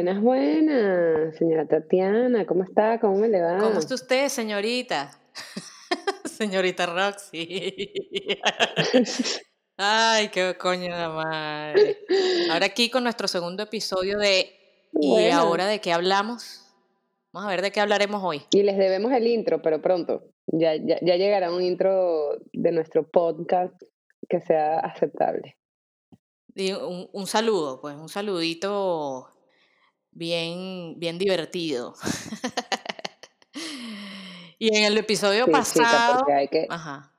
Buenas, buenas, señora Tatiana, ¿cómo está? ¿Cómo me le va? ¿Cómo está usted, señorita? señorita Roxy. Ay, qué coño de madre. Ahora aquí con nuestro segundo episodio de ¿Y ahora de qué hablamos? Vamos a ver de qué hablaremos hoy. Y les debemos el intro, pero pronto. Ya, ya, ya llegará un intro de nuestro podcast que sea aceptable. Y un, un saludo, pues un saludito bien, bien divertido. y en el episodio pasado... hay que... Ajá.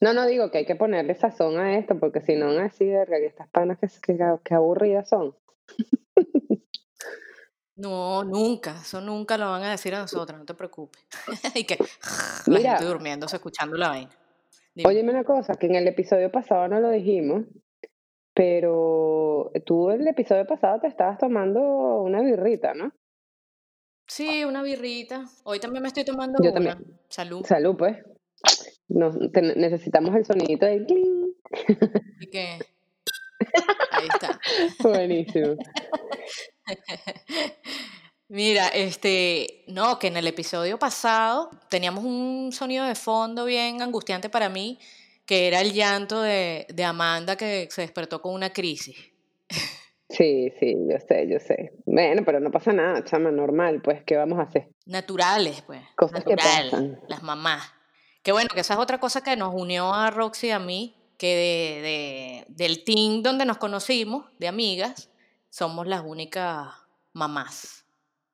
No, no digo que hay que ponerle sazón a esto, porque si no, así, verga, que estas panas que, que, que aburridas son. No, nunca, eso nunca lo van a decir a nosotros, no te preocupes. y que la Mira, gente durmiéndose escuchando la vaina. Dime. Óyeme una cosa, que en el episodio pasado no lo dijimos, pero tú el episodio pasado te estabas tomando una birrita, ¿no? Sí, una birrita. Hoy también me estoy tomando Yo una. también. Salud. Salud, pues. Nos, te, necesitamos el sonidito de cling. ¿Y qué? Ahí está. Buenísimo. Mira, este, no, que en el episodio pasado teníamos un sonido de fondo bien angustiante para mí, que era el llanto de, de Amanda que se despertó con una crisis. Sí, sí, yo sé, yo sé. Bueno, pero no pasa nada, chama, normal, pues, ¿qué vamos a hacer? Naturales, pues. Cosas natural, que pasan. Las mamás. Que bueno, que esa es otra cosa que nos unió a Roxy y a mí, que de, de, del team donde nos conocimos, de amigas, somos las únicas mamás.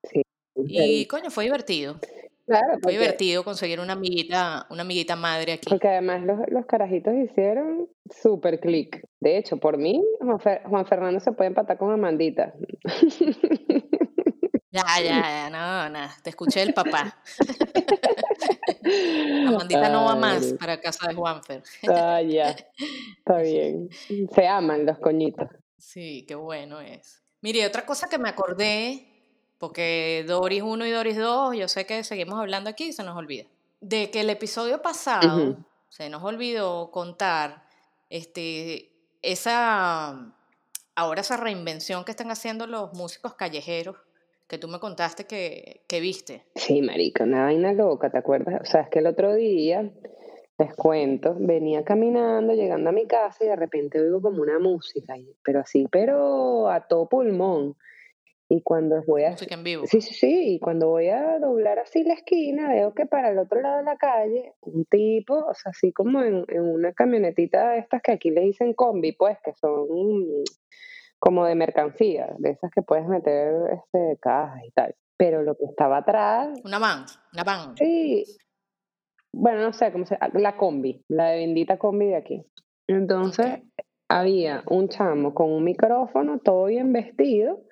Sí. Y coño, fue divertido. Claro, Fue divertido conseguir una amiguita, una amiguita madre aquí. porque además los, los carajitos hicieron súper clic. De hecho, por mí, Juan, Fer- Juan Fernando se puede empatar con Amandita. Ya, ya, ya, no, nada, te escuché el papá. Amandita no va más para casa de Juanfer. ah, ya, está bien. Se aman los coñitos. Sí, qué bueno es. Mire, otra cosa que me acordé, porque Doris 1 y Doris 2, yo sé que seguimos hablando aquí y se nos olvida, de que el episodio pasado se nos olvidó contar este, esa, ahora esa reinvención que están haciendo los músicos callejeros, que tú me contaste que, que viste. Sí, marica, una vaina loca, ¿te acuerdas? O sea, es que el otro día, les cuento, venía caminando, llegando a mi casa y de repente oigo como una música, pero así, pero a todo pulmón. Y cuando voy a... Música en vivo. Sí, sí, sí, y cuando voy a doblar así la esquina, veo que para el otro lado de la calle, un tipo, o sea, así como en, en una camionetita de estas que aquí le dicen combi, pues, que son como de mercancía, de esas que puedes meter este, cajas y tal. Pero lo que estaba atrás, Una van, una van. sí, bueno, no sé cómo se la combi, la de bendita combi de aquí. Entonces, Ok. había un chamo con un micrófono, todo bien vestido,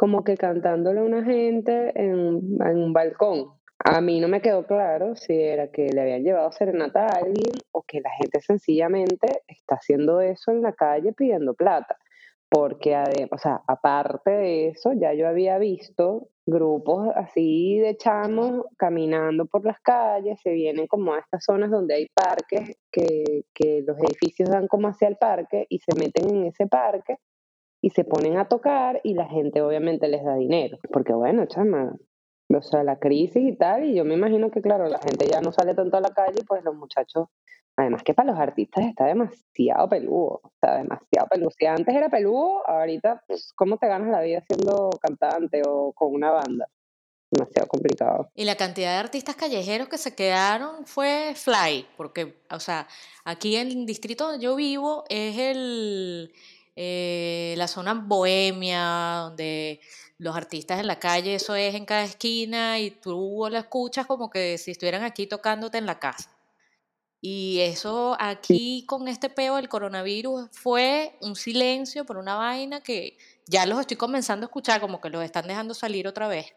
como que cantándole a una gente en, un- balcón. A mí no me quedó claro si era que le habían llevado serenata a alguien o que la gente sencillamente está haciendo eso en la calle pidiendo plata. Porque, o sea, aparte de eso, ya yo había visto grupos así de chamos caminando por las calles, se vienen como a estas zonas donde hay parques, que, que los edificios dan como hacia el parque y se meten en ese parque y se ponen a tocar y la gente obviamente les da dinero. Porque bueno, chama, o sea, la crisis y tal, y yo me imagino que claro, la gente ya no sale tanto a la calle, pues los muchachos, además que para los artistas está demasiado peludo, sea, demasiado peludo. Si antes era peludo, ahorita, pues, ¿cómo te ganas la vida siendo cantante o con una banda? Demasiado complicado. Y la cantidad de artistas callejeros que se quedaron fue fly, porque, o sea, aquí en el distrito donde yo vivo es el, eh, la zona bohemia, donde los artistas en la calle, eso es en cada esquina y tú lo escuchas como que si estuvieran aquí tocándote en la casa. Y eso aquí con este peo del coronavirus fue un silencio por una vaina que ya los estoy comenzando a escuchar, como que los están dejando salir otra vez.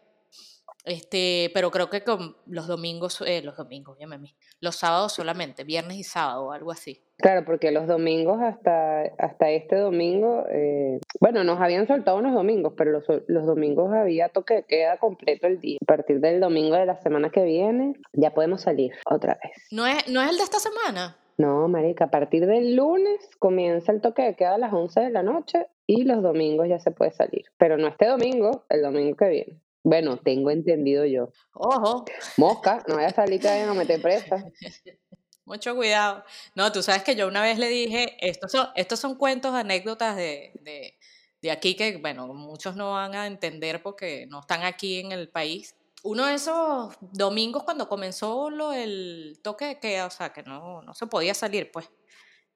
Este, pero creo que con los domingos, eh, los domingos, llámame los sábados solamente, viernes y sábado algo así. Claro, porque los domingos hasta, hasta este domingo, eh, bueno, nos habían soltado unos domingos, pero los, los domingos había toque de queda completo el día. A partir del domingo de la semana que viene, ya podemos salir otra vez. ¿No es, no es el de esta semana? No, marica, a partir del lunes comienza el toque de queda a las 11 de la noche y los domingos ya se puede salir. Pero no este domingo, el domingo que viene. Bueno, tengo entendido yo. Ojo. Mosca, no vaya a salir que vayan a meter presa. Mucho cuidado. No, tú sabes que yo una vez le dije, estos son, estos son cuentos, anécdotas de, de, de aquí que, bueno, muchos no van a entender porque no están aquí en el país. Uno de esos domingos cuando comenzó lo, el toque de queda, o sea, que no, no se podía salir, pues.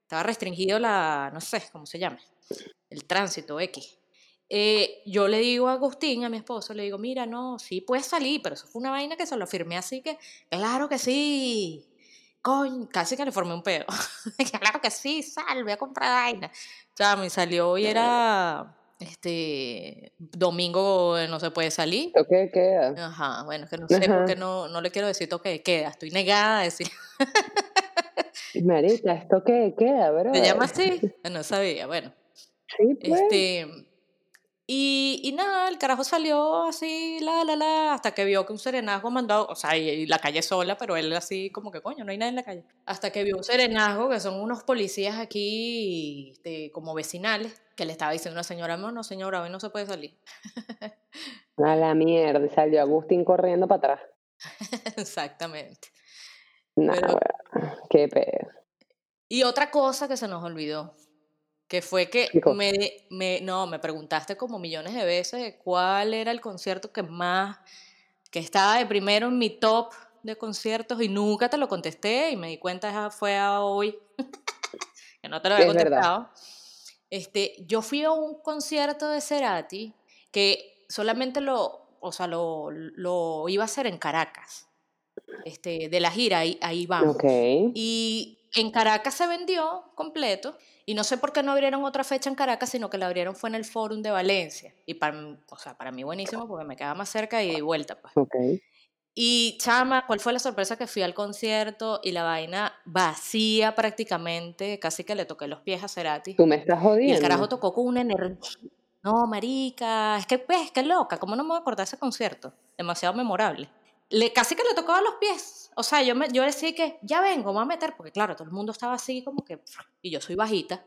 Estaba restringido la, no sé, ¿cómo se llama? El tránsito X. Eh, yo le digo a Agustín, a mi esposo, le digo, mira, no, sí puedes salir, pero eso fue una vaina que se lo firmé así que, claro que sí. Coño, casi que le formé un pedo. claro que sí, sal, voy a comprar vaina. O sea, me salió y era este domingo no se puede salir. Toque de queda. Ajá, bueno, que no sé por qué no, no le quiero decir toque de queda, estoy negada a decir. Marita, esto qué queda, bro. ¿Te llama así? No sabía, bueno. Sí, pues. Este, y, y nada, el carajo salió así, la, la, la, hasta que vio que un serenazgo mandó, o sea, y, la calle sola, pero él así como que, coño, no hay nadie en la calle. Hasta que vio un serenazgo, que son unos policías aquí, este, como vecinales, que le estaba diciendo a una señora, no, no, señora, hoy no se puede salir. A la mierda, y salió Agustín corriendo para atrás. Exactamente. Pero- qué pedo. Y otra cosa que se nos olvidó, que fue que me, me, no, me preguntaste como millones de veces cuál era el concierto que más, que estaba de primero en mi top de conciertos y nunca te lo contesté y me di cuenta ya fue a hoy que no te lo había Es verdad. contestado. Este, yo fui a un concierto de Cerati que solamente lo, o sea, lo, lo iba a hacer en Caracas. Este, de la gira, ahí, ahí vamos. Ok. Y en Caracas se vendió completo. Y no sé por qué no abrieron otra fecha en Caracas, sino que la abrieron fue en el Fórum de Valencia. Y para, o sea, para mí buenísimo porque me quedaba más cerca y de vuelta. Pues. Ok. Y chama, ¿cuál fue la sorpresa que fui al concierto y la vaina vacía prácticamente? Casi que le toqué los pies a Cerati. Tú me estás Y jodiendo. el carajo tocó con una energía. No, marica, es que, pues, qué loca, ¿cómo no me voy a acordar ese concierto? Demasiado memorable. Le, casi que le tocaba los pies. O sea, yo, me, yo decía que ya vengo, me a meter, porque claro, todo el mundo estaba así como que, y yo soy bajita.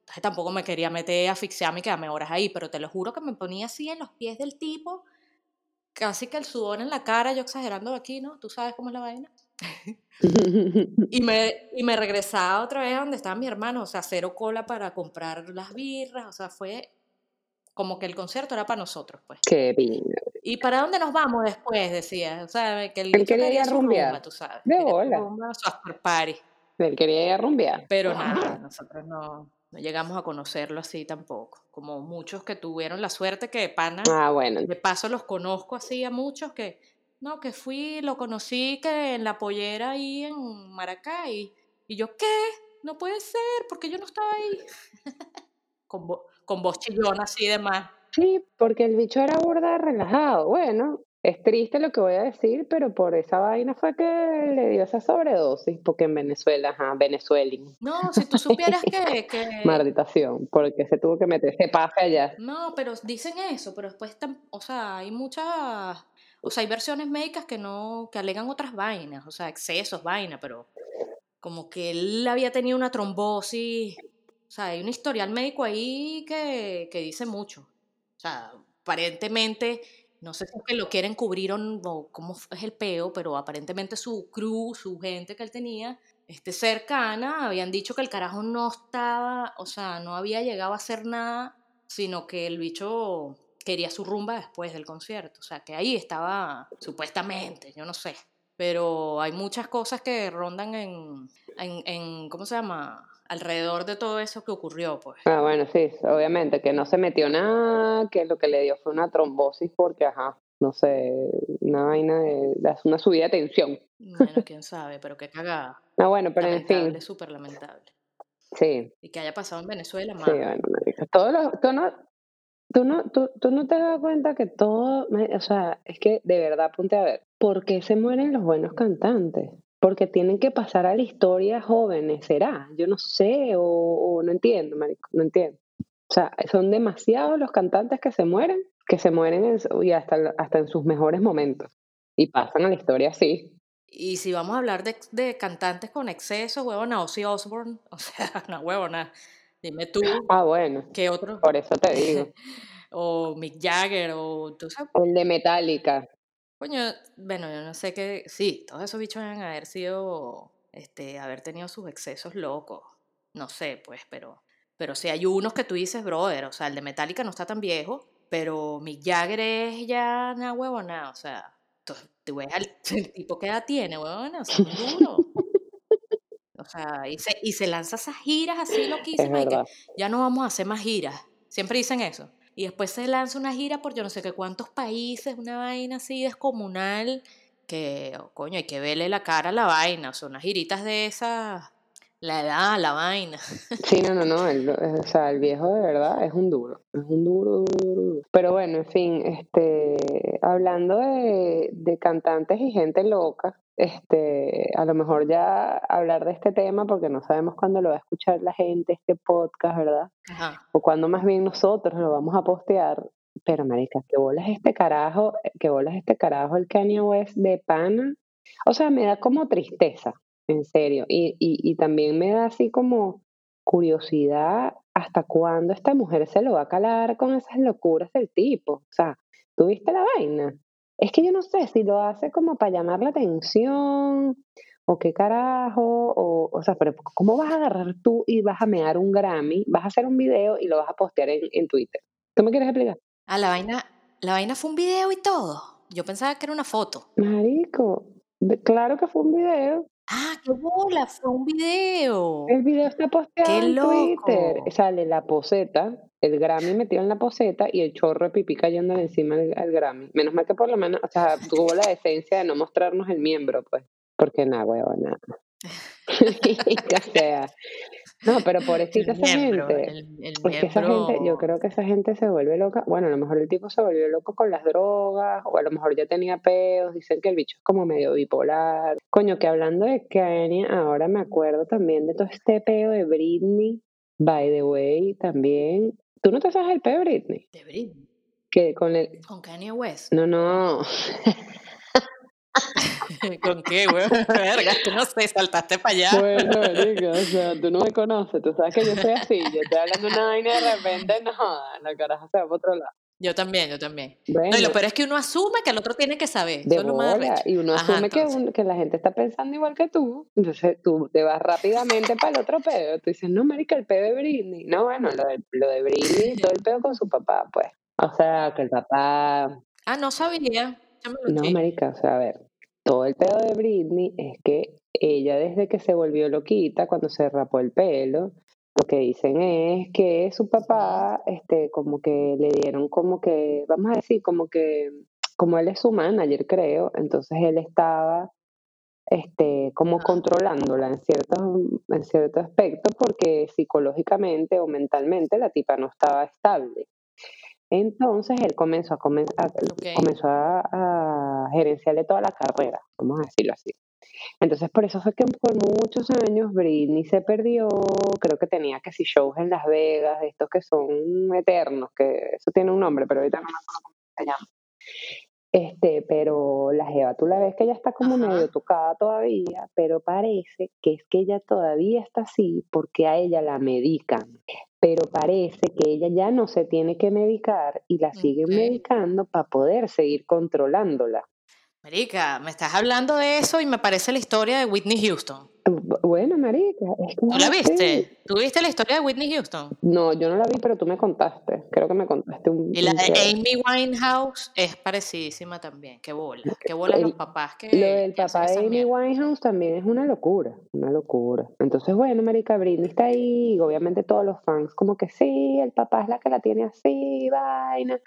Entonces tampoco me quería meter, asfixiarme y quedarme horas ahí, pero te lo juro que me ponía así en los pies del tipo, casi que el sudor en la cara, yo exagerando aquí, ¿no? Tú sabes cómo es la vaina. Y me, y me regresaba otra vez a donde estaba mi hermano, o sea, cero cola para comprar las birras, o sea, fue como que el concierto era para nosotros, pues. Qué pinga. ¿Y para dónde nos vamos después? Decía, o sea, que el Él quería ir a rumbear. rumba, tú sabes. De bola. rumba, su after party. Él quería ir a rumbear. Pero nada, nosotros no, no llegamos a conocerlo así tampoco, como muchos que tuvieron la suerte que de pana, Ah, bueno. de paso los conozco así a muchos que, no, que fui, lo conocí que en la pollera ahí en Maracay. Y yo, ¿qué? No puede ser, porque yo no estaba ahí. con, vo- con voz chillona así de más. Sí, porque el bicho era burda relajado. Bueno, es triste lo que voy a decir, pero por esa vaina fue que le dio esa sobredosis, porque en Venezuela, ajá, Venezuelan, No, si tú supieras que... que malditación, porque se tuvo que meter ese pase allá. No, pero dicen eso, pero después, o sea, hay muchas, o sea, hay versiones médicas que no, que alegan otras vainas, o sea, excesos, vaina, pero como que él había tenido una trombosis, o sea, hay un historial médico ahí que, que dice mucho. O sea, aparentemente, no sé si lo quieren cubrir o cómo es el peo, pero aparentemente su crew, su gente que él tenía, este, cercana, habían dicho que el carajo no estaba, o sea, no había llegado a hacer nada, sino que el bicho quería su rumba después del concierto. O sea, que ahí estaba, supuestamente, yo no sé. Pero hay muchas cosas que rondan en, en, en ¿cómo se llama? Alrededor de todo eso que ocurrió, pues. Ah, bueno, sí, obviamente, que no se metió nada, que lo que le dio fue una trombosis porque, ajá, no sé, una vaina de, una subida de tensión. Bueno, quién sabe, pero qué cagada. Ah, bueno, pero en fin, súper lamentable. sí, Y que haya pasado en Venezuela, sí, más. bueno, marica, todo lo- tú no, tú no, tú, tú no te das cuenta que todo, o sea, es que de verdad, ponte a ver, ¿por qué se mueren los buenos cantantes? Porque tienen que pasar a la historia jóvenes, ¿será? Yo no sé, o, o no entiendo, marico, no entiendo. O sea, son demasiados los cantantes que se mueren, que se mueren en y hasta, hasta en sus mejores momentos. Y pasan a la historia así. Y si vamos a hablar de, de cantantes con exceso, huevona, Ozzy Osbourne, o sea, no huevona. Dime tú, Ah, bueno, ¿qué otro? por eso te digo. o Mick Jagger, o tú sabes, El de Metallica. Coño, bueno, yo no sé qué, sí, todos esos bichos deben haber sido, este, haber tenido sus excesos locos, no sé, pues, pero, pero sí hay unos que tú dices, brother, o sea, el de Metallica no está tan viejo, pero Mick Jagger es ya una huevona, o sea, tú, ves al el tipo que edad tiene, huevona, o sea, es duro. O sea, y se, y se lanza esas giras así Es loquísimas y que verdad. ya no vamos a hacer más giras. Siempre dicen eso. Y después se lanza una gira por yo no sé qué cuántos países, una vaina así descomunal, que, oh, coño, hay que verle la cara a la vaina. O sea, unas giritas de esas, la edad, la vaina. Sí, no, no, no. El, o sea, el viejo de verdad es un duro. Es un duro, duro, duro. Pero bueno, en fin, este, hablando de, de cantantes y gente loca, este, a lo mejor ya hablar de este tema, porque no sabemos cuándo lo va a escuchar la gente, este podcast, ¿verdad? Ajá. O cuando más bien nosotros lo vamos a postear. Pero, marica, ¿qué bolas este carajo? ¿Qué bolas este carajo el Kanye West de pana? O sea, me da como tristeza, en serio. Y, y, y también me da así como curiosidad hasta cuándo esta mujer se lo va a calar con esas locuras del tipo. O sea, ¿tú viste la vaina? Es que yo no sé si lo hace como para llamar la atención o qué carajo, o, o sea, pero ¿cómo vas a agarrar tú y vas a mear un Grammy? Vas a hacer un video y lo vas a postear en, en Twitter. ¿Tú me quieres explicar? Ah, la vaina, la vaina fue un video y todo. Yo pensaba que era una foto. Marico, claro que fue un video. Ah, qué bola, fue un video. El video está posteado ¡Qué en Twitter. Sale la poseta, el Grammy metido en la poseta y el chorro de pipí cayéndole encima al, al Grammy. Menos mal que por lo menos, o sea, tuvo la decencia de no mostrarnos el miembro, pues. Porque nada, huevona. o sea, no, pero pobrecita esa miembro, gente. el, el Es que esa gente, yo creo que esa gente se vuelve loca. Bueno, a lo mejor el tipo se volvió loco con las drogas, o a lo mejor ya tenía peos. Dicen que el bicho es como medio bipolar. Coño, que hablando de Kanye, ahora me acuerdo también de todo este peo de Britney. By the way, también. ¿Tú no te sabes el peo de Britney? De Britney. Que con el. Con Kanye West. No, no. ¿Con qué, güey? Verga, tú no sé, saltaste para allá. Bueno, marica, o sea, tú no me conoces. Tú sabes que yo soy así. Yo estoy hablando una vaina y de repente, no, la caraja se va para otro lado. Yo también, yo también. No, y lo peor es que uno asume que el otro tiene que saber. de lo más y uno Ajá, asume que, un- que la gente está pensando igual que tú, entonces tú te vas rápidamente para el otro pedo, tú dices, no, marica, el pedo de Britney, no, bueno, lo de, lo de Britney, todo el pedo con su papá, pues, o sea, que el papá, Ah, no sabía. No, marica, o sea, a ver, todo el pedo de Britney es que ella desde que se volvió loquita, cuando se rapó el pelo, lo que dicen es que su papá, este, como que le dieron como que, vamos a decir, como que, como él es su manager, creo, entonces él estaba, este, como controlándola en cierto, en cierto aspecto, porque psicológicamente o mentalmente la tipa no estaba estable. Entonces él comenzó a, comen- a- comenzó a, a gerenciarle toda la carrera, vamos a decirlo así. Entonces por eso fue que por muchos años Britney se perdió, creo que tenía que si shows en Las Vegas, de estos que son eternos, que eso tiene un nombre, pero ahorita no me acuerdo cómo se llama. Este, pero la Jeva, tú la ves que ella está como Ajá. medio tocada todavía, pero parece que es que ella todavía está así porque a ella la medican. Pero parece que ella ya no se tiene que medicar y la siguen medicando para poder seguir controlándola. Marica, me estás hablando de eso y me parece la historia de Whitney Houston. Bu- Bueno, marica, es ¿Tú la viste? ¿Tú viste la historia de Whitney Houston? No, yo no la vi, pero tú me contaste. Creo que me contaste un, Y la de. Amy Winehouse es parecidísima también. Qué bola. Qué bola los El- papás que, Lo del papá de Amy. Winehouse también es una locura, una locura. Entonces, bueno, marica, Britney está ahí, y obviamente todos los fans como que sí, el papá es la que la tiene así, vaina,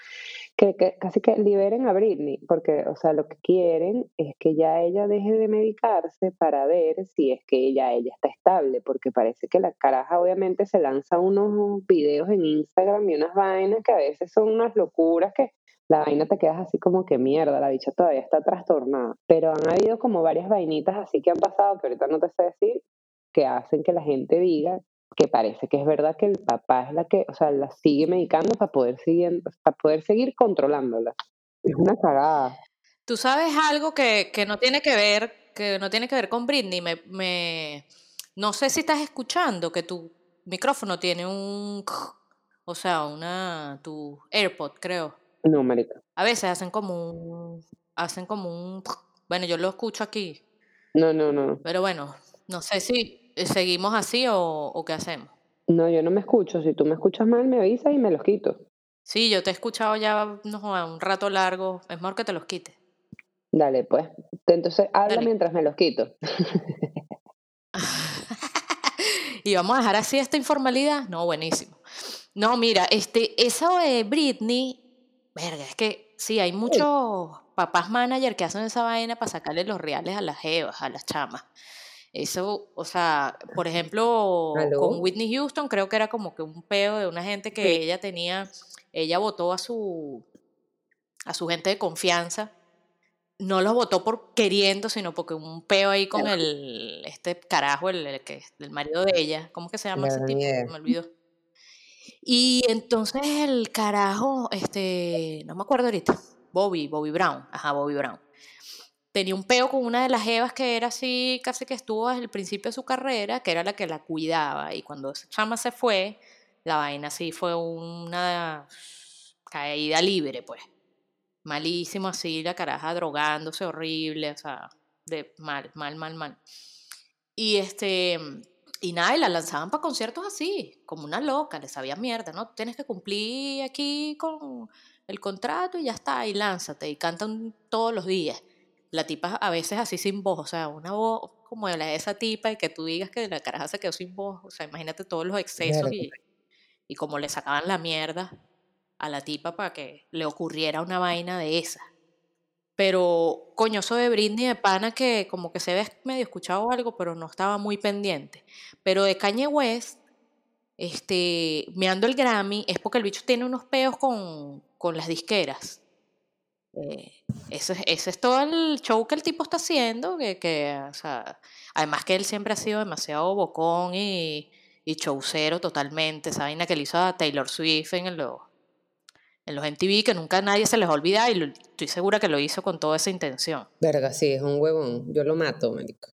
que, que casi que liberen a Britney, porque, o sea, lo que quieren es que ya ella deje de medicarse para ver si es que ella, ella está estable, porque parece que la caraja obviamente se lanza unos videos en Instagram y unas vainas que a veces son unas locuras que la vaina te quedas así como que mierda, la bicha todavía está trastornada. Pero han habido como varias vainitas así que han pasado, que ahorita no te sé decir, que hacen que la gente diga que parece que es verdad que el papá es la que, o sea, la sigue medicando para poder seguir, para poder seguir controlándola. Es una cagada. Tú sabes algo que, que no tiene que ver, que no tiene que ver con Britney. Me, me- no sé si estás escuchando que tu micrófono tiene un... O sea, una... Tu AirPod, creo. No, marica. A veces hacen como un... Hacen como un... Bueno, yo lo escucho aquí. No, no, no. Pero bueno, no sé si seguimos así o, o qué hacemos. No, yo no me escucho. Si tú me escuchas mal, me avisas y me los quito. Sí, yo te he escuchado ya no, joda, un rato largo. Es mejor que te los quites. Dale, pues. Entonces habla Dale. mientras me los quito. y vamos a dejar así esta informalidad. No, buenísimo. No, mira, este, eso de Britney, verga, es que sí, hay muchos papás manager que hacen esa vaina para sacarle los reales a las jevas, a las chamas. Eso, o sea, por ejemplo, con. Whitney Houston creo que era como que un peo de una gente que Sí. ella tenía, ella votó a su, a su gente de confianza. No los votó por queriendo, sino porque un peo ahí con Claro. el, este carajo, el, el que, el marido de ella. ¿Cómo que se llama ese tipo? Me olvidó. Y entonces el carajo, este, no me acuerdo ahorita, Bobby, Bobby Brown, ajá, Bobby Brown. Tenía un peo con una de las jevas que era así, casi que estuvo desde el principio de su carrera, que era la que la cuidaba. Y cuando esa chama se fue, la vaina sí fue una caída libre, pues. Malísimo así, la caraja drogándose horrible, o sea, de mal, mal, mal, mal. Y este, y nada, y la lanzaban para conciertos así, como una loca, le sabía mierda, ¿no? Tienes que cumplir aquí con el contrato y ya está, y lánzate, y cantan todos los días. La tipa a veces así sin voz, o sea, una voz como la de esa tipa y que tú digas que la caraja se quedó sin voz, o sea, imagínate todos los excesos y, y como le sacaban la mierda a la tipa para que le ocurriera una vaina de esa. Pero coño, eso de Britney de pana que como que se ve medio escuchado algo, pero no estaba muy pendiente. Pero de Kanye West, este, meando el Grammy, es porque el bicho tiene unos peos con, con las disqueras. Eh, ese, es- todo el show que el tipo está haciendo, que, que, además que él siempre ha sido demasiado bocón y, y showcero totalmente, esa vaina que le hizo a Taylor Swift en los, en los MTV, que nunca nadie se les olvida y lo- estoy segura que lo hizo con toda esa intención. Verga, sí, es un huevón. Yo lo mato, marico.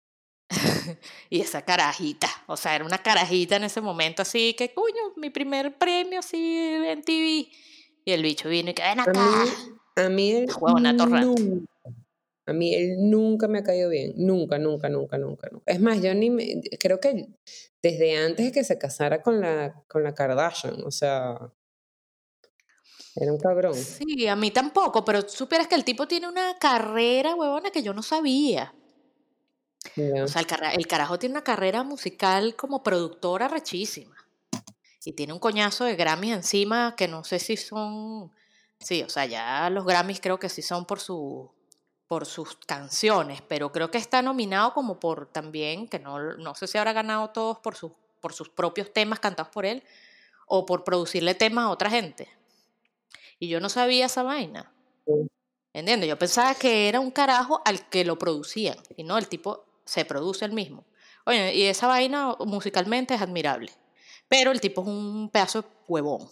Y esa carajita, o sea, era una carajita en ese momento así, que coño, mi primer premio así en MTV. Y el bicho vino y que ven A acá. a mí él nunca, a mí él nunca me ha caído bien. Nunca, nunca, nunca, nunca, nunca. Es más, yo ni me, creo que desde antes de que se casara con la, con la Kardashian, o sea, era un cabrón. Sí, a mí tampoco, pero supieras que el tipo tiene una carrera, huevona, que yo no sabía. O sea, el carajo tiene una carrera musical como productora rechísima. Y tiene un coñazo de Grammys encima que no sé si son. Sí, o sea, ya los Grammys creo que sí son por su por sus canciones, pero creo que está nominado como por también, que no, no sé si habrá ganado todos por sus, por sus propios temas cantados por él, o por producirle temas a otra gente. Y yo no sabía esa vaina. ¿Entiendes? Yo pensaba que era un carajo al que lo producían. Y no, el tipo se produce el mismo. Oye, y esa vaina musicalmente es admirable. Pero el tipo es un pedazo de huevón.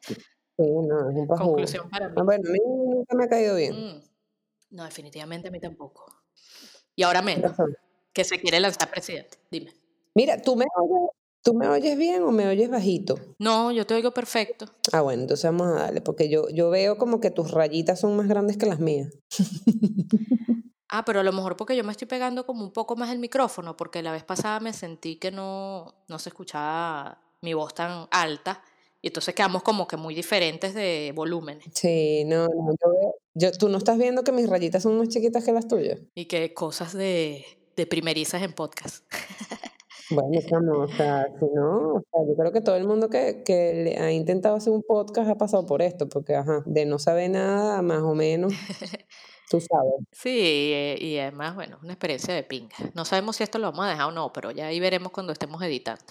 Sí, no, es un. Conclusión para mí. Bueno, a mí nunca me ha caído bien. Mm, No, definitivamente a mí tampoco. Y ahora menos, que se quiere lanzar presidente. Dime. Mira, ¿tú me oyes, ¿tú me oyes bien o me oyes bajito? No, yo te oigo perfecto. Ah, bueno, entonces vamos a darle, porque yo, yo veo como que tus rayitas son más grandes que las mías. Ah, pero a lo mejor porque yo me estoy pegando como un poco más el micrófono, porque la vez pasada me sentí que no, no se escuchaba mi voz tan alta. Y entonces quedamos como que muy diferentes de volúmenes. Sí, no, no, yo veo, yo, tú no estás viendo que mis rayitas son más chiquitas que las tuyas. Y que cosas de, de primerizas en podcast. Bueno, chamo, o sea, si no, o sea, yo creo que todo el mundo que, que le ha intentado hacer un podcast ha pasado por esto, porque, ajá, de no saber nada, más o menos, tú sabes. Sí, eh, y además, bueno, una experiencia de pinga. No sabemos si esto lo vamos a dejar o no, pero ya ahí veremos cuando estemos editando.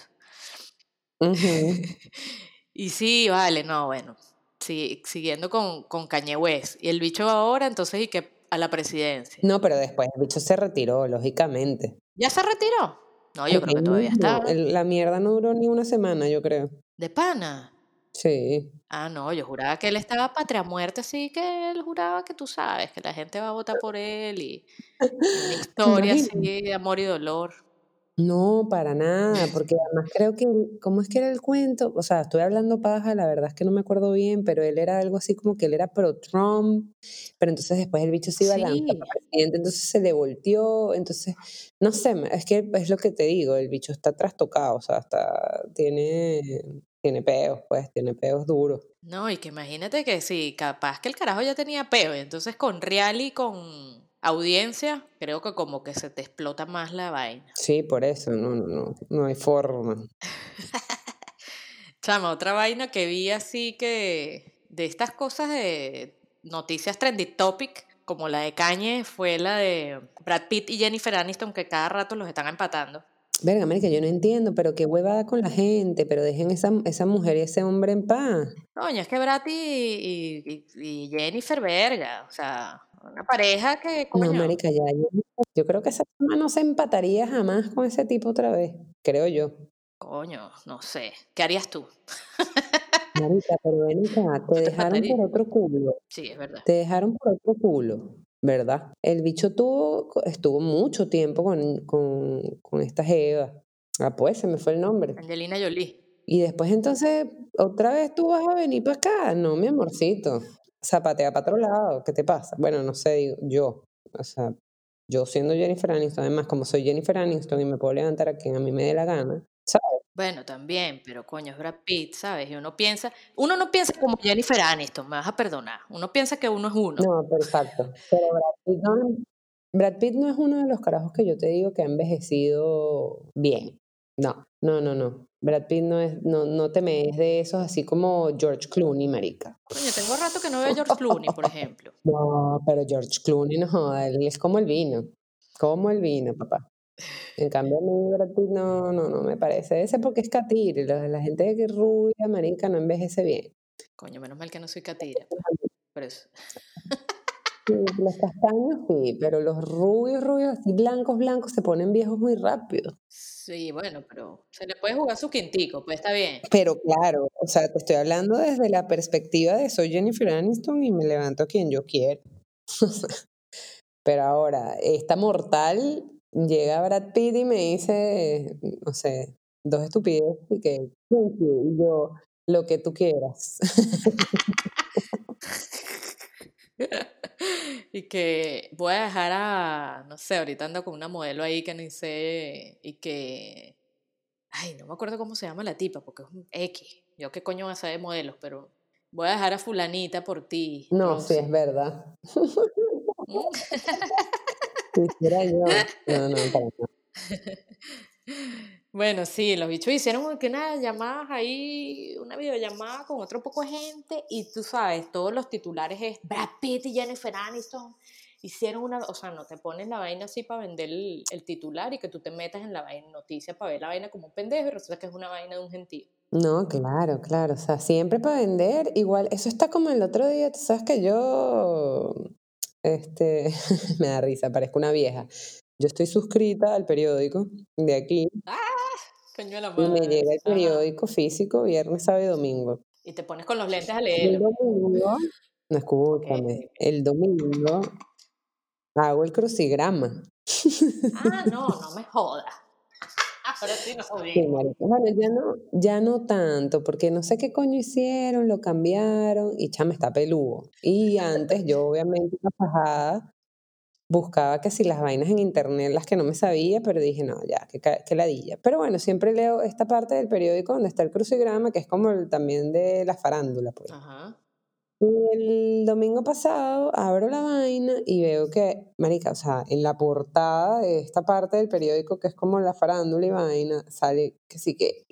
Ujú. Y sí, vale, no, bueno. Sí, siguiendo con, con Kanye West. Y el bicho ahora, entonces, y que a la presidencia. No, pero después el bicho se retiró, lógicamente. ¿Ya se retiró? No, yo creo que todavía está. la mierda no duró ni una semana, yo creo. ¿De pana? Sí. Ah, no, yo juraba que él estaba patria muerte, así que él juraba que tú sabes, que la gente va a votar por él y, una historia así de amor y dolor. No, para nada, porque además creo que, ¿cómo es que era el cuento? O sea, estoy hablando paja, la verdad es que no me acuerdo bien, pero él era algo así como que él era pro-Trump, pero entonces después el bicho se iba a lanzar Sí, para presidente, entonces se le volteó, entonces, no sé, es que es lo que te digo, el bicho está trastocado, o sea, está, tiene, tiene peos, pues, tiene peos duros. no, y que imagínate que sí, capaz que el carajo ya tenía peo, y entonces con real y con audiencia, creo que como que se te explota más la vaina. Sí, por eso, no, no, no, no hay forma. Chama, otra vaina que vi así que de estas cosas de noticias trendy topic, como la de Kanye, fue la de Brad Pitt y Jennifer Aniston, que cada rato los están empatando. Verga, marica, yo no entiendo, pero qué huevada con la gente, pero dejen esa, esa mujer y ese hombre en paz. Coño, es que Brad y- y Jennifer, verga, o sea, una pareja que, No, coño, marica, ya, yo, yo creo que esa chama no se empataría jamás con ese tipo otra vez, creo yo. coño, no sé, ¿qué harías tú? Marica, pero ven acá, te ¿Te dejaron empataría? por otro culo, Sí, es verdad. te dejaron por otro culo, ¿verdad? El bicho tuvo, estuvo mucho tiempo con, con, con esta jeva. Ah, pues, se me fue el nombre. Angelina Jolie. Y después entonces, otra vez tú vas a venir para acá. No, mi amorcito. Zapatea para otro lado. ¿Qué te pasa? Bueno, no sé, digo, yo. O sea, yo siendo Jennifer Aniston, además, como soy Jennifer Aniston y me puedo levantar a quien a mí me dé la gana, ¿sabes? Bueno, también, pero coño, es Brad Pitt, ¿sabes? Y uno piensa, uno no piensa como Jennifer Aniston, me vas a perdonar. Uno piensa que uno es uno. No, pero exacto. Pero Brad Pitt no, Brad Pitt no es uno de los carajos que yo te digo que ha envejecido bien. No, no, no, no. Brad Pitt no es, no, no te me es de esos así como George Clooney, marica. Coño, tengo rato que no veo a George Clooney, por ejemplo. No, pero George Clooney no joda, él es como el vino, como el vino, papá. En cambio, a mí Brad Pitt no, no, no me parece. Ese porque es catire, la, la gente que es rubia, marica, no envejece bien. Coño, menos mal que no soy catira. Por eso. Sí, los castaños sí, pero los rubios, rubios, así blancos, blancos, se ponen viejos muy rápido. Sí, bueno, pero se le puede jugar su quintico, pues está bien. Pero claro, o sea, te estoy hablando desde la perspectiva de soy Jennifer Aniston y me levanto a quien yo quiero. Pero ahora, esta mortal llega Brad Pitt y me dice, no sé, dos estupideces y que, "Thank you", y yo, lo que tú quieras. Y que voy a dejar a, no sé, ahorita ando con una modelo ahí que ni sé, y que, ay, no me acuerdo cómo se llama la tipa, porque es un X. Yo qué coño voy a saber de modelos, pero voy a dejar a fulanita por ti, No, sí, es verdad. Mm. Quisiera yo. No, no, para nada. Bueno, sí, los bichos hicieron que unas llamadas ahí, una videollamada con otro poco de gente y tú sabes, todos los titulares es Brad Pitt y Jennifer Aniston hicieron una, o sea, no te ponen la vaina así para vender el, el titular y que tú te metas en la vaina noticia para ver la vaina como un pendejo y resulta que es una vaina de un gentío. No, claro, claro. O sea, siempre para vender, igual, eso está como el otro día, tú sabes que yo, este, me da risa, parezco una vieja. Yo estoy suscrita al periódico de aquí ¡Ah! Coño de la y me llega el Ajá. periódico físico viernes, sábado y domingo. Y te pones con los lentes a El leerlo. domingo, no escúchame, ok. el domingo hago el crucigrama. Ah, no, no me jodas. Ahora sí nos Sí. Bueno, ya no, ya no tanto, porque no sé qué coño hicieron, lo cambiaron y chama está peludo. Y antes yo obviamente una fajada buscaba que si las vainas en internet, las que no me sabía, pero dije, no, ya, qué, ca- qué ladilla. Pero bueno, siempre leo esta parte del periódico donde está el crucigrama, que es como el, también de la farándula, pues. Ajá. El domingo pasado abro la vaina y veo que, marica, o sea, en la portada de esta parte del periódico que es como la farándula y vaina, sale que sí que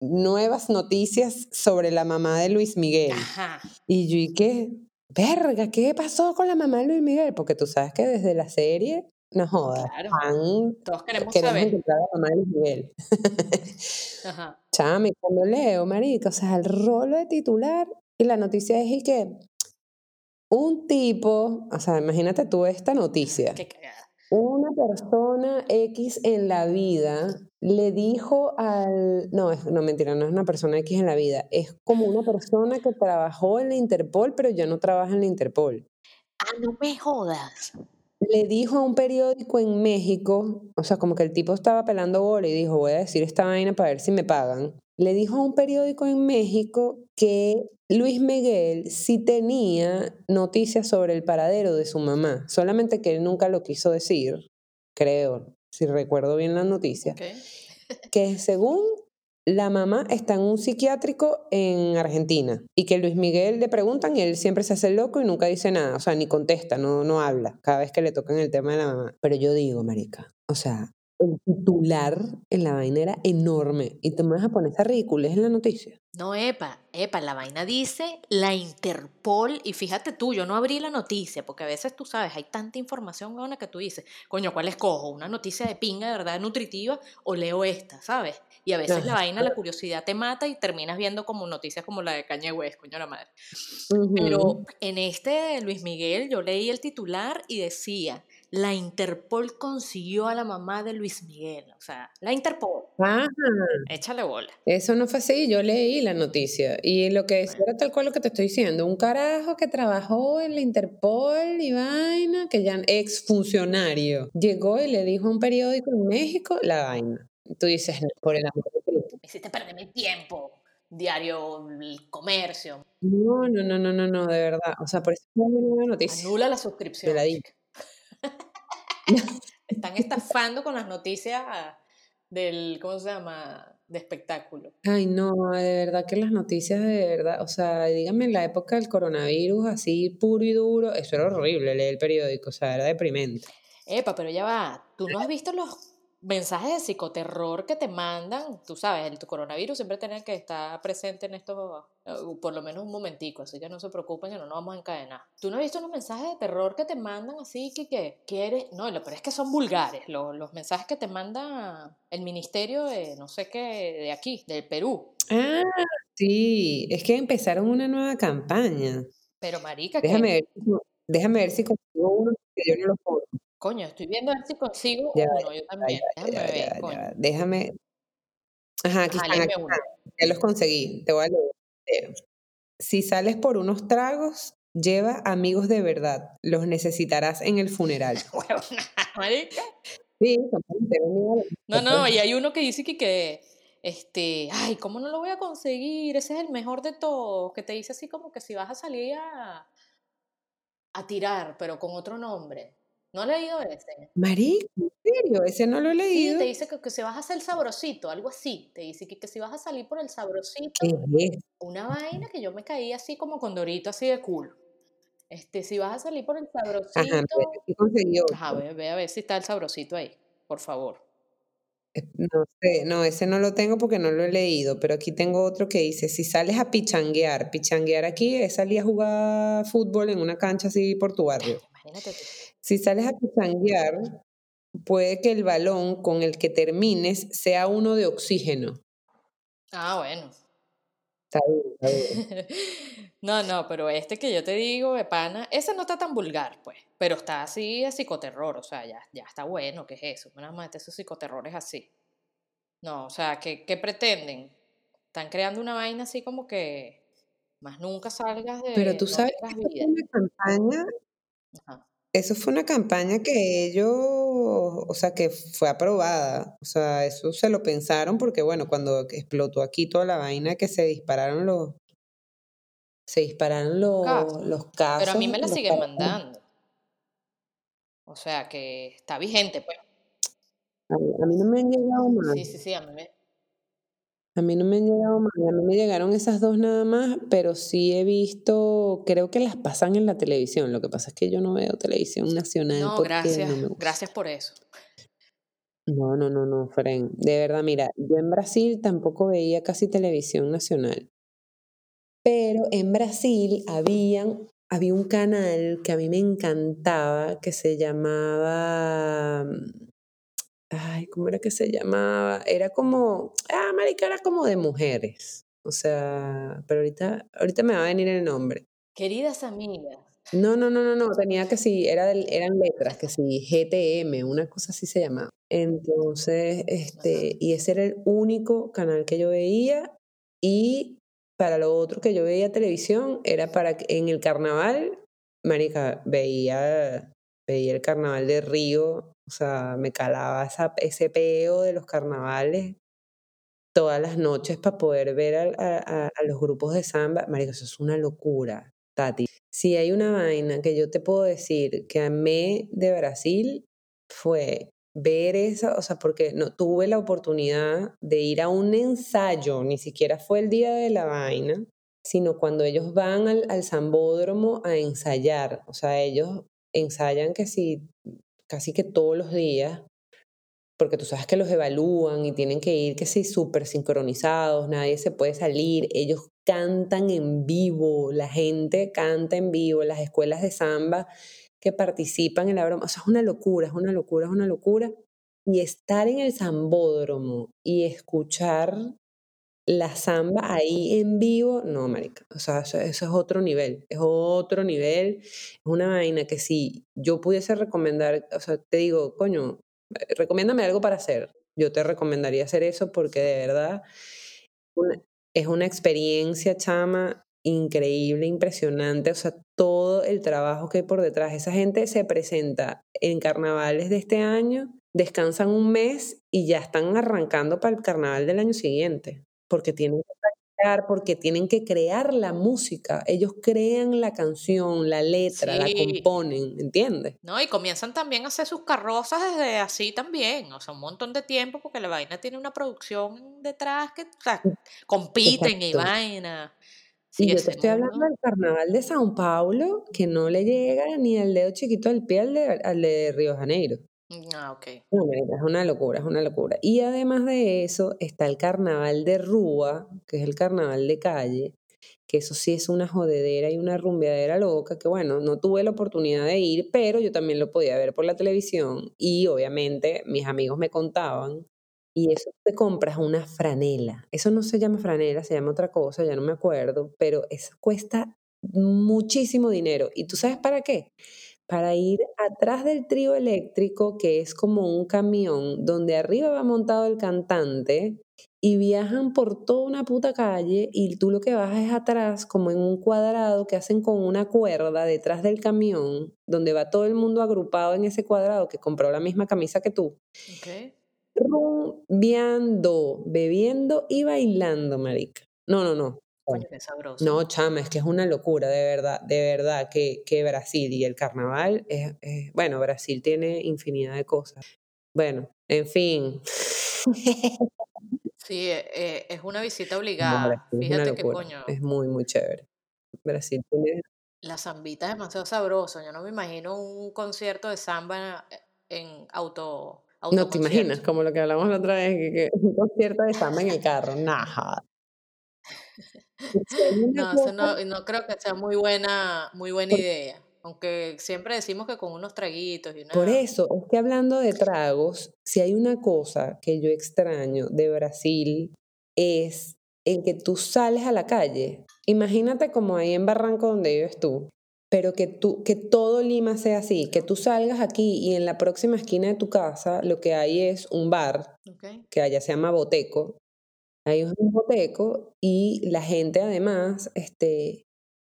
nuevas noticias sobre la mamá de Luis Miguel. Ajá. Y yo, ¿y qué? Verga, ¿qué pasó con la mamá de Luis Miguel? Porque tú sabes que desde la serie, no jodas, Claro. fan, Todos queremos queremos saber. encontrar a la mamá de Luis Miguel. Ajá. Chame, cuando leo, marica, o sea, el rolo de titular y la noticia es y que un tipo, o sea, imagínate tú esta noticia, Qué cagada. una persona X en la vida le dijo al, no, es, no mentira, no es una persona X en la vida, es como una persona que trabajó en la Interpol, pero ya no trabaja en la Interpol. Ah, no me jodas. le dijo a un periódico en México, o sea, como que el tipo estaba pelando bola y dijo, voy a decir esta vaina para ver si me pagan. Le dijo a un periódico en México que Luis Miguel sí tenía noticias sobre el paradero de su mamá, solamente que él nunca lo quiso decir, creo, si recuerdo bien la noticia, que según la mamá está en un psiquiátrico en Argentina y que Luis Miguel le preguntan y él siempre se hace loco y nunca dice nada, o sea, ni contesta, no, no habla cada vez que le tocan el tema de la mamá. Pero yo digo, marica, o sea, el titular en la vaina era enorme y te me vas a poner esa ridiculez en la noticia. No, epa, epa, la vaina dice la Interpol, y fíjate tú, yo no abrí la noticia, porque a veces tú sabes, hay tanta información buena que tú dices, coño, ¿cuál escojo? ¿Una noticia de pinga de verdad nutritiva o leo esta, sabes? Y a veces la vaina, la curiosidad te mata y terminas viendo como noticias como la de Kanye West, coño la madre. Pero en este de Luis Miguel yo leí el titular y decía, la Interpol consiguió a la mamá de Luis Miguel, o sea, la Interpol, Ajá. échale bola. Eso no fue así, yo leí la noticia y lo que decía Bueno. era tal cual lo que te estoy diciendo, un carajo que trabajó en la Interpol y vaina, que ya ex funcionario, llegó y le dijo a un periódico en México la vaina. Tú dices, "No, por el amor de Cristo". Me hiciste perder mi tiempo. Diario El Comercio. No, no, no, no, no, no, de verdad. O sea, por eso es una nueva noticia. Anula la suscripción, la di. Están estafando con las noticias del, ¿cómo se llama? De espectáculo. Ay, no, de verdad que las noticias de verdad, o sea, dígame en la época del coronavirus, así puro y duro, eso era horrible leer el periódico, o sea, era deprimente. Epa, pero ya va. ¿Tú no has visto los mensajes de psicoterror que te mandan? Tú sabes, el tu coronavirus siempre tiene que estar presente en esto, eh, por lo menos un momentico, así que no se preocupen que no nos vamos a encadenar. ¿Tú no has visto los mensajes de terror que te mandan así que, que quieres? No, lo peor es que son vulgares, los, los mensajes que te manda el ministerio de no sé qué, de aquí, del Perú. Ah, sí, es que empezaron una nueva campaña. Pero marica, que Déjame ver, si- déjame ver si consigo uno que yo no lo pongo. Coño, estoy viendo a ver si consigo Ya, uno, yo también. ya, Déjame ya, ver, coño. Déjame. Ajá, aquí Ajá, están, aquí léeme uno. están. Ya los conseguí. Te voy a leer. Si sales por unos tragos, lleva amigos de verdad. Los necesitarás en el funeral. Marica. Sí. No, no, y hay uno que dice que, que, este, ay, ¿cómo no lo voy a conseguir? Ese es el mejor de todos, que te dice así como que si vas a salir a, a tirar, pero con otro nombre. ¿No has leído ese? Marico, ¿en serio? Ese no lo he Sí, leído. te dice que, que si vas a hacer sabrosito, algo así. Te dice que, que si vas a salir por el sabrosito, una vaina que yo me caí así como con Dorito, así de culo. Este, si vas a salir por el Ajá, sabrosito, ajá, otro. ve, ve a ver si está el sabrosito ahí, por favor. Eh, No sé, no, ese no lo tengo porque no lo he leído, pero aquí tengo otro que dice, si sales a pichanguear, pichanguear aquí es salir a jugar fútbol en una cancha así por tu barrio. Imagínate tú. Si sales a pichanguear, puede que el balón con el que termines sea uno de oxígeno. Ah, bueno. Está duro, está duro. No, no, pero este que yo te digo, de pana, ese no está tan vulgar, pues, pero está así de psicoterror, o sea, ya, ya está bueno, ¿qué es eso? Nada más esos psicoterrores así. No, o sea, ¿qué, qué pretenden? Están creando una vaina así como que más nunca salgas Pero de, tú no sabes que una campaña, Ajá. eso fue una campaña que ellos, o sea, que fue aprobada. O sea, eso se lo pensaron porque, bueno, cuando explotó aquí toda la vaina que se dispararon los, se dispararon Los los, casos. los Pero a mí casos, me la siguen mandando. O sea, que está vigente, pues. A mí, a mí no me han llegado más. Sí, sí, sí, a mí me... A mí no me han llegado más, a mí me llegaron esas dos nada más, pero sí he visto, creo que las pasan en la televisión. Lo que pasa es que yo no veo televisión nacional No, porque gracias, no me gusta. gracias por eso. No, no, no, no, Fren. De verdad, mira, yo en Brasil tampoco veía casi televisión nacional. Pero en Brasil habían, había un canal que a mí me encantaba que se llamaba. Ay, ¿cómo era que se llamaba? Era como. Ah, marica, era como de mujeres. O sea, pero ahorita, ahorita me va a venir el nombre. Queridas amigas, No, no, no, no, no, tenía que sí, era del, eran letras, que sí, GTM, una cosa así se llamaba. Entonces, este, y ese era el único canal que yo veía y para lo otro que yo veía televisión era para que en el carnaval, marica, veía veía el carnaval de Río, o sea, me calaba ese peo de los carnavales todas las noches para poder ver a, los grupos de samba. Marico, eso es una locura, Tati. Si hay una vaina que yo te puedo decir que amé de Brasil, fue ver esa, o sea, porque no tuve la oportunidad de ir a un ensayo, ni siquiera fue el día de la vaina, sino cuando ellos van al, al zambódromo a ensayar, o sea, ellos ensayan que sí, casi que todos los días, porque tú sabes que los evalúan y tienen que ir que sí súper sincronizados, nadie se puede salir, ellos cantan en vivo, la gente canta en vivo, las escuelas de samba que participan en la broma. O sea, es una locura, es una locura, es una locura. Y estar en el zambódromo y escuchar la samba ahí en vivo, no, marica. O sea, eso, es otro nivel, es otro nivel. Es una vaina que si yo pudiese recomendar, o sea, te digo, coño, recomiéndame algo para hacer. Yo te recomendaría hacer eso porque de verdad es una experiencia, chama, increíble, impresionante, o sea, todo el trabajo que hay por detrás. Esa gente se presenta en carnavales de este año, descansan un mes y ya están arrancando para el carnaval del año siguiente, porque tienen que practicar, porque tienen que crear la música. Ellos crean la canción, la letra, la componen, ¿entiendes? No, y comienzan también a hacer sus carrozas desde así también, o sea, un montón de tiempo, porque la vaina tiene una producción detrás que, o sea, compiten y vaina y yo te estoy hablando del carnaval de Sao Paulo, que no le llega ni el dedo chiquito del pie al de, al de Río Janeiro. Ah, ok. es una locura, es una locura. Y además de eso, está el carnaval de Rúa, que es el carnaval de calle, que eso sí es una jodedera y una rumbeadera loca, que bueno, no tuve la oportunidad de ir, pero yo también lo podía ver por la televisión y obviamente mis amigos me contaban y eso te compras una franela. Eso no se llama franela, se llama otra cosa, ya no me acuerdo, pero eso cuesta muchísimo dinero. ¿Y tú sabes para qué? Para ir atrás del trío eléctrico, que es como un camión donde arriba va montado el cantante y viajan por toda una puta calle y tú lo que bajas es atrás como en un cuadrado que hacen con una cuerda detrás del camión donde va todo el mundo agrupado en ese cuadrado que compró la misma camisa que tú. Okay rumbeando, bebiendo y bailando, marica. No, no, no. No, chama, es que es una locura, de verdad, de verdad, que, que Brasil y el carnaval, es, bueno, Brasil tiene infinidad de cosas. Bueno, en fin. Sí, eh, es una visita obligada. Fíjate qué coño. Es muy, muy chévere. Brasil tiene... La zambita es demasiado sabroso. Yo no me imagino un concierto de samba en auto no te imaginas, como lo que hablamos la otra vez, que, un concierto de samba en el carro, nada. no, no, creo que sea muy buena, muy buena idea. Aunque siempre decimos que con unos traguitos y una... Por eso, es que hablando de tragos, si hay una cosa que yo extraño de Brasil es el que tú sales a la calle. Imagínate como ahí en Barranco donde vives tú, pero que, tú, que todo Lima sea así, que tú salgas aquí y en la próxima esquina de tu casa lo que hay es un bar, que allá se llama Boteco, hay un boteco y la gente además este,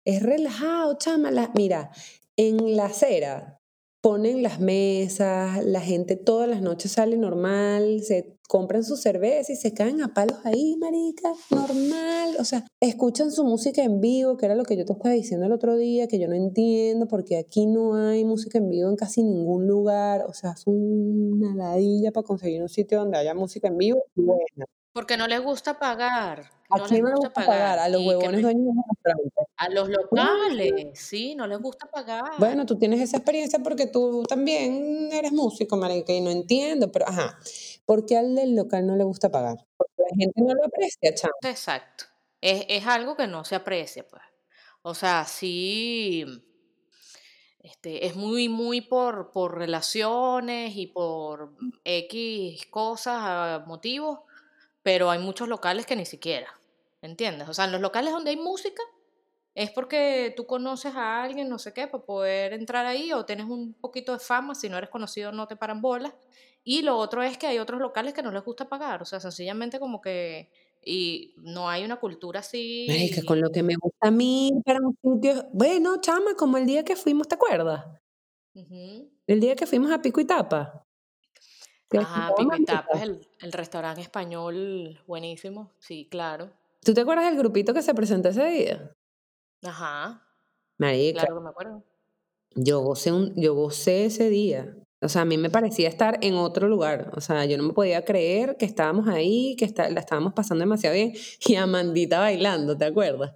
es relajado, chama, mira, en la acera ponen las mesas, la gente todas las noches sale normal, se compran su cerveza y se caen a palos ahí, marica, normal. O sea, escuchan su música en vivo, que era lo que yo te estaba diciendo el otro día, que yo no entiendo, porque aquí no hay música en vivo en casi ningún lugar. O sea, es una ladilla para conseguir un sitio donde haya música en vivo. Porque no les gusta pagar. No les gusta, pagar. A los huevones dueños de A los locales, sí, no les gusta pagar. Bueno, tú tienes esa experiencia porque tú también eres músico, marica, y no entiendo, pero ajá. ¿Por qué al del local no le gusta pagar? Porque la gente no lo aprecia, chamo. Exacto. Es, es algo que no se aprecia, pues. O sea, sí este, es muy, muy por, por relaciones y por X cosas, motivos, pero hay muchos locales que ni siquiera, ¿entiendes? O sea, en los locales donde hay música es porque tú conoces a alguien, no sé qué, para poder entrar ahí o tienes un poquito de fama, si no eres conocido no te paran bolas. Y lo otro es que hay otros locales que no les gusta pagar, o sea, sencillamente como que y no hay una cultura así. que con lo que me gusta a mí para un sitio, bueno, chama, como el día que fuimos, ¿te acuerdas? El día que fuimos a Pico y Tapa. Estaba Pico y mamita. Tapa es el, el restaurante español buenísimo. Sí, claro. ¿Tú te acuerdas del grupito que se presentó ese día? Ajá, Marica, claro que me acuerdo. yo gocé, un, yo gocé ese día. O sea, a mí me parecía estar en otro lugar. O sea, yo no me podía creer que estábamos ahí, que está, la estábamos pasando demasiado bien. Y Amandita bailando, ¿te acuerdas?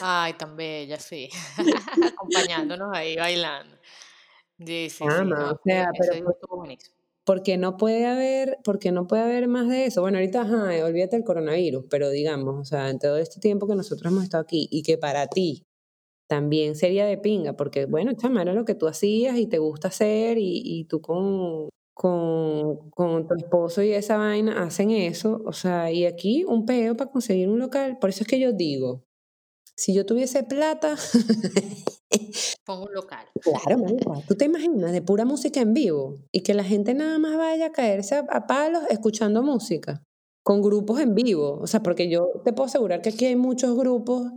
Ay, tan bella, sí. Acompañándonos ahí bailando. Sí, sí, sí. Chama, No, o sea, ese pero buenísimo. Porque no puede haber, porque no puede haber más de eso. Bueno, ahorita, ajá, olvídate del coronavirus, pero digamos, o sea, en todo este tiempo que nosotros hemos estado aquí y que para ti también sería de pinga, porque bueno, chama, era lo que tú hacías y te gusta hacer y, y tú con, con, con tu esposo y esa vaina hacen eso, o sea, y aquí un peo para conseguir un local. Por eso es que yo digo, si yo tuviese plata, Pongo un local. Claro, marica. ¿Tú te imaginas de pura música en vivo y que la gente nada más vaya a caerse a, a palos escuchando música con grupos en vivo? O sea, porque yo te puedo asegurar que aquí hay muchos grupos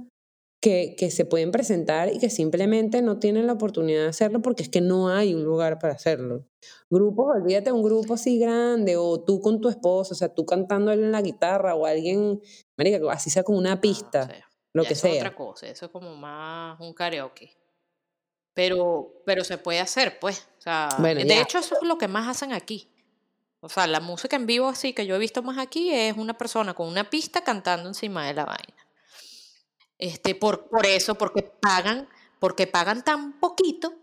que, que se pueden presentar y que simplemente no tienen la oportunidad de hacerlo porque es que no hay un lugar para hacerlo. Grupos, olvídate, un grupo así grande o tú con tu esposo, o sea, tú cantando en la guitarra o alguien, marica, así sea con una Ah, pista, sea, lo ya que eso es otra cosa, eso es como más un karaoke. Pero, pero se puede hacer, pues. O sea, Bueno, de ya. hecho, eso es lo que más hacen aquí. O sea, la música en vivo así que yo he visto más aquí es una persona con una pista cantando encima de la vaina. Este, por, por eso, porque pagan, porque pagan tan poquito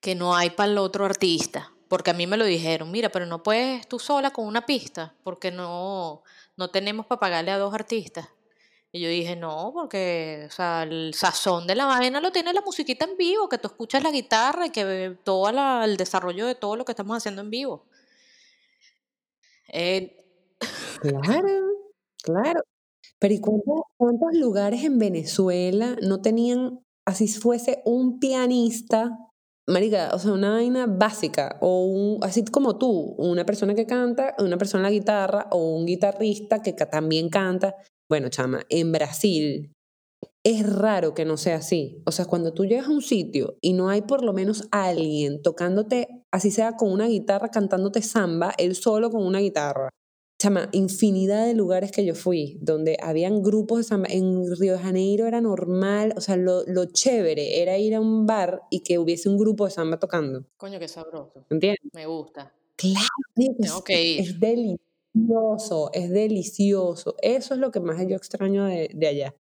que no hay para el otro artista. Porque a mí me lo dijeron, mira, pero no puedes tú sola con una pista, porque no, no tenemos para pagarle a dos artistas. Y yo dije, no, porque o sea, el sazón de la vaina lo tiene la musiquita en vivo, que tú escuchas la guitarra y que todo el desarrollo de todo lo que estamos haciendo en vivo. Eh, Claro, claro. Pero ¿y cuántos, cuántos lugares en Venezuela no tenían, así fuese un pianista, marica, o sea, una vaina básica, o un, así como tú, una persona que canta, una persona en la guitarra, o un guitarrista que también canta? Bueno, chama, en Brasil es raro que no sea así. O sea, cuando tú llegas a un sitio y no hay por lo menos alguien tocándote, así sea con una guitarra, cantándote samba, él solo con una guitarra. Chama, infinidad de lugares que yo fui donde habían grupos de samba. En Río de Janeiro era normal, o sea, lo, lo chévere era ir a un bar y que hubiese un grupo de samba tocando. coño, qué sabroso. ¿Entiendes? Me gusta. Claro, Tengo es, que es- ir. es delicioso, es delicioso. Eso es lo que más yo extraño de, de allá.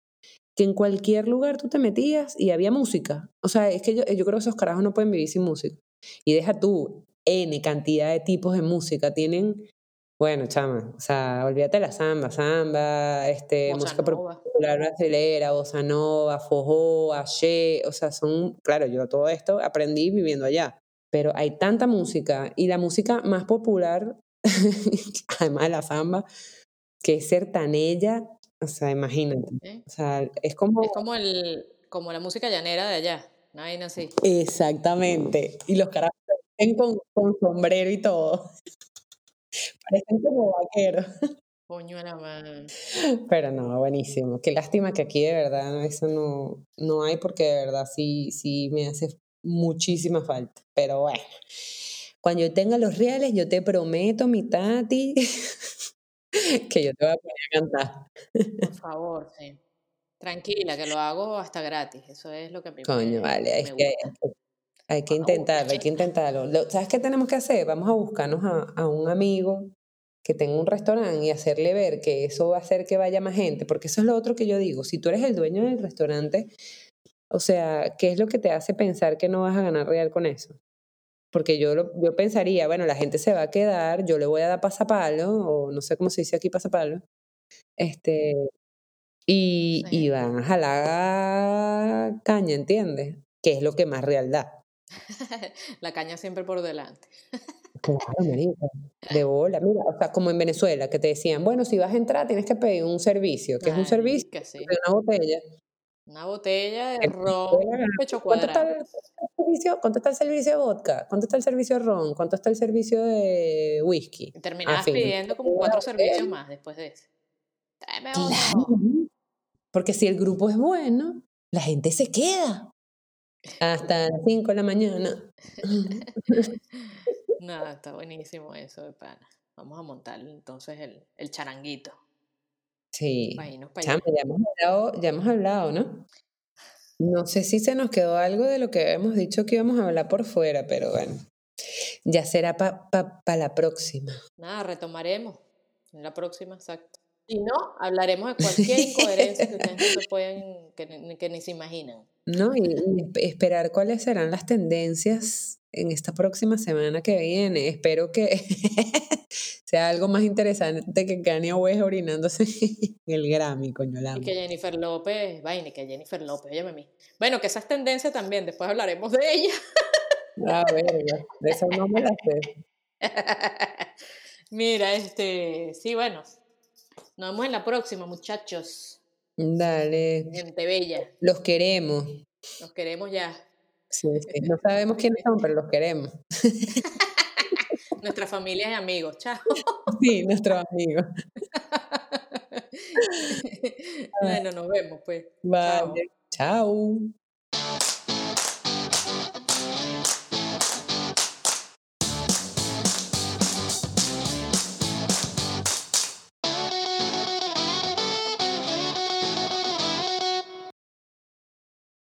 Que en cualquier lugar tú te metías y había música. O sea, es que yo, yo creo que esos carajos no pueden vivir sin música. Y deja tú, N cantidad de tipos de música. Tienen, bueno, chama, o sea, olvídate la samba, samba, este, Bossa música nova. popular brasileña, bossa nova, forró, axé, o sea, son, claro, yo todo esto aprendí viviendo allá, pero hay tanta música y la música más popular, además de la samba, que es sertanella, o sea, imagínate, ¿eh? o sea, es como... Es como, el, como la música llanera de allá. Una vaina así. Exactamente, y los carajos con, con sombrero y todo, parecen como vaqueros. Coño la madre. Pero no, buenísimo. Qué lástima que aquí de verdad ¿no? eso no, no hay porque de verdad sí, sí me hace muchísima falta. Pero bueno, cuando yo tenga los reales, yo te prometo, mi tati, que yo te voy a poner a cantar. Por favor, sí. Tranquila, que lo hago hasta gratis. Eso es lo que mí Coño, me, vale, es me que hay que intentarlo, hay que intentarlo. Lo- ¿Sabes qué tenemos que hacer? Vamos a buscarnos a, a un amigo que tenga un restaurante y hacerle ver que eso va a hacer que vaya más gente, porque eso es lo otro que yo digo. Si tú eres el dueño del restaurante, o sea, ¿qué es lo que te hace pensar que no vas a ganar real con eso? Porque yo, lo- yo pensaría, bueno, la gente se va a quedar, yo le voy a dar pasapalo, o no sé cómo se dice aquí pasapalo, este, y, y van a jalar caña, ¿entiendes? Que es lo que más real da. La caña siempre por delante. Claro, marica, de bola. Mira, o sea, como en Venezuela, que te decían, bueno, si vas a entrar tienes que pedir un servicio, que es un servicio, sí. de una botella. Una botella de ron pecho ¿Cuánto está, cuadrado. el, el servicio, ¿Cuánto está el servicio de vodka? ¿Cuánto está el servicio de ron? ¿Cuánto está el servicio de whisky? Y terminabas pidiendo como cuatro servicios más después de eso. Tráeme Claro, porque si el grupo es bueno, la gente se queda. Hasta las 5 de la mañana. Nada, está buenísimo eso de pana. Vamos a montar entonces el, el charanguito. Sí. Irnos pa' Chama, ya hemos hablado, ya hemos hablado, ¿no? No sé si se nos quedó algo de lo que habíamos dicho que íbamos a hablar por fuera, pero bueno. Ya será para pa, pa la próxima. Nada, retomaremos en la próxima, exacto. Si no, hablaremos de cualquier incoherencia que ustedes no se pueden, que, que ni se imaginan. ¿No? Y, y esp- esperar cuáles serán las tendencias en esta próxima semana que viene. Espero que sea algo más interesante que Kanye West orinándose en el Grammy, coño, la Y que Jennifer López, vaina, que Jennifer López, óyeme a mí. Bueno, que esa es tendencia también, después hablaremos de ella. Ah, verga, de eso no me la sé. Mira, este, sí, bueno, nos vemos en la próxima, muchachos. Dale, Gente bella, los queremos. nos queremos ya. Sí, sí. No sabemos quiénes son, pero los queremos. Nuestras familias y amigos, chao. Sí, nuestros amigos. bueno, nos vemos pues. Chao. Vale, chao.